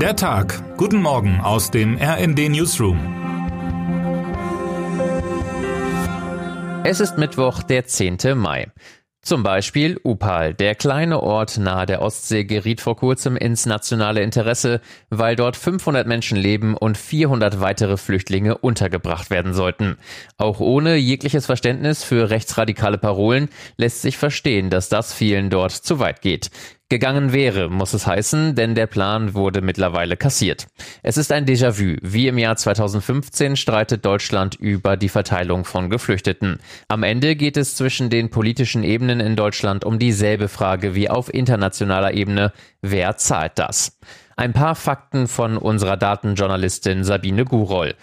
Der Tag. Guten Morgen aus dem RND Newsroom. Es ist Mittwoch, der 10. Mai. Zum Beispiel Upal, der kleine Ort nahe der Ostsee, geriet vor kurzem ins nationale Interesse, weil dort 500 Menschen leben und 400 weitere Flüchtlinge untergebracht werden sollten. Auch ohne jegliches Verständnis für rechtsradikale Parolen lässt sich verstehen, dass das vielen dort zu weit geht. Gegangen wäre, muss es heißen, denn der Plan wurde mittlerweile kassiert. Es ist ein Déjà-vu. Wie im Jahr 2015 streitet Deutschland über die Verteilung von Geflüchteten. Am Ende geht es zwischen den politischen Ebenen in Deutschland um dieselbe Frage wie auf internationaler Ebene. Wer zahlt das? Ein paar Fakten von unserer Datenjournalistin Sabine Guroll.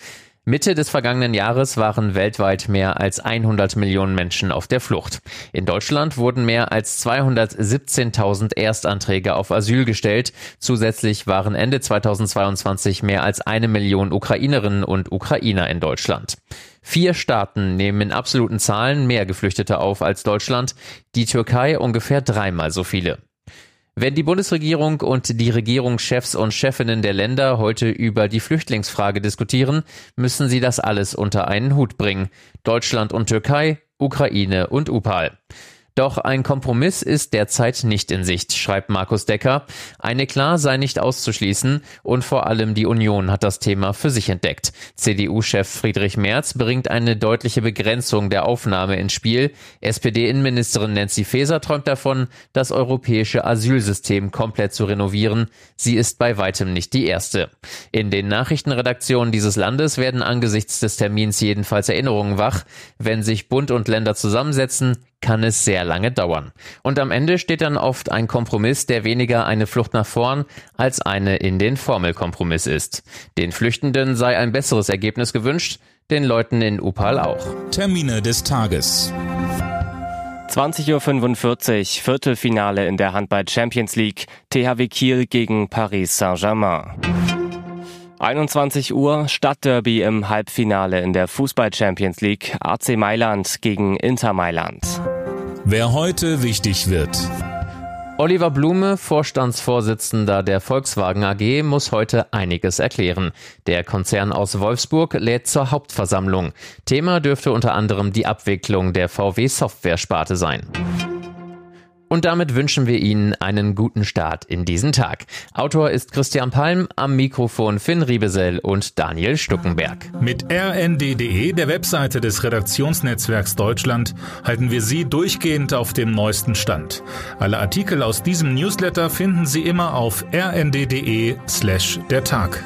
Mitte des vergangenen Jahres waren weltweit mehr als 100 Millionen Menschen auf der Flucht. In Deutschland wurden mehr als 217.000 Erstanträge auf Asyl gestellt. Zusätzlich waren Ende 2022 mehr als eine Million Ukrainerinnen und Ukrainer in Deutschland. Vier Staaten nehmen in absoluten Zahlen mehr Geflüchtete auf als Deutschland, die Türkei ungefähr dreimal so viele. Wenn die Bundesregierung und die Regierungschefs und Chefinnen der Länder heute über die Flüchtlingsfrage diskutieren, müssen sie das alles unter einen Hut bringen. Deutschland und Türkei, Ukraine und UPAL. Doch ein Kompromiss ist derzeit nicht in Sicht, schreibt Markus Decker. Eine klar sei nicht auszuschließen und vor allem die Union hat das Thema für sich entdeckt. CDU-Chef Friedrich Merz bringt eine deutliche Begrenzung der Aufnahme ins Spiel. SPD-Innenministerin Nancy Faeser träumt davon, das europäische Asylsystem komplett zu renovieren. Sie ist bei weitem nicht die erste. In den Nachrichtenredaktionen dieses Landes werden angesichts des Termins jedenfalls Erinnerungen wach. Wenn sich Bund und Länder zusammensetzen, kann es sehr lange dauern. Und am Ende steht dann oft ein Kompromiss, der weniger eine Flucht nach vorn als eine in den Formelkompromiss ist. Den Flüchtenden sei ein besseres Ergebnis gewünscht, den Leuten in Upal auch. Termine des Tages. 20.45 Uhr, Viertelfinale in der Handball Champions League, THW Kiel gegen Paris Saint-Germain. 21 Uhr Stadtderby im Halbfinale in der Fußball Champions League AC Mailand gegen Inter Mailand. Wer heute wichtig wird. Oliver Blume, Vorstandsvorsitzender der Volkswagen AG, muss heute einiges erklären. Der Konzern aus Wolfsburg lädt zur Hauptversammlung. Thema dürfte unter anderem die Abwicklung der VW Software-Sparte sein. Und damit wünschen wir Ihnen einen guten Start in diesen Tag. Autor ist Christian Palm, am Mikrofon Finn Riebesell und Daniel Stuckenberg. Mit rnd.de, der Webseite des Redaktionsnetzwerks Deutschland, halten wir Sie durchgehend auf dem neuesten Stand. Alle Artikel aus diesem Newsletter finden Sie immer auf rnd.de slash der Tag.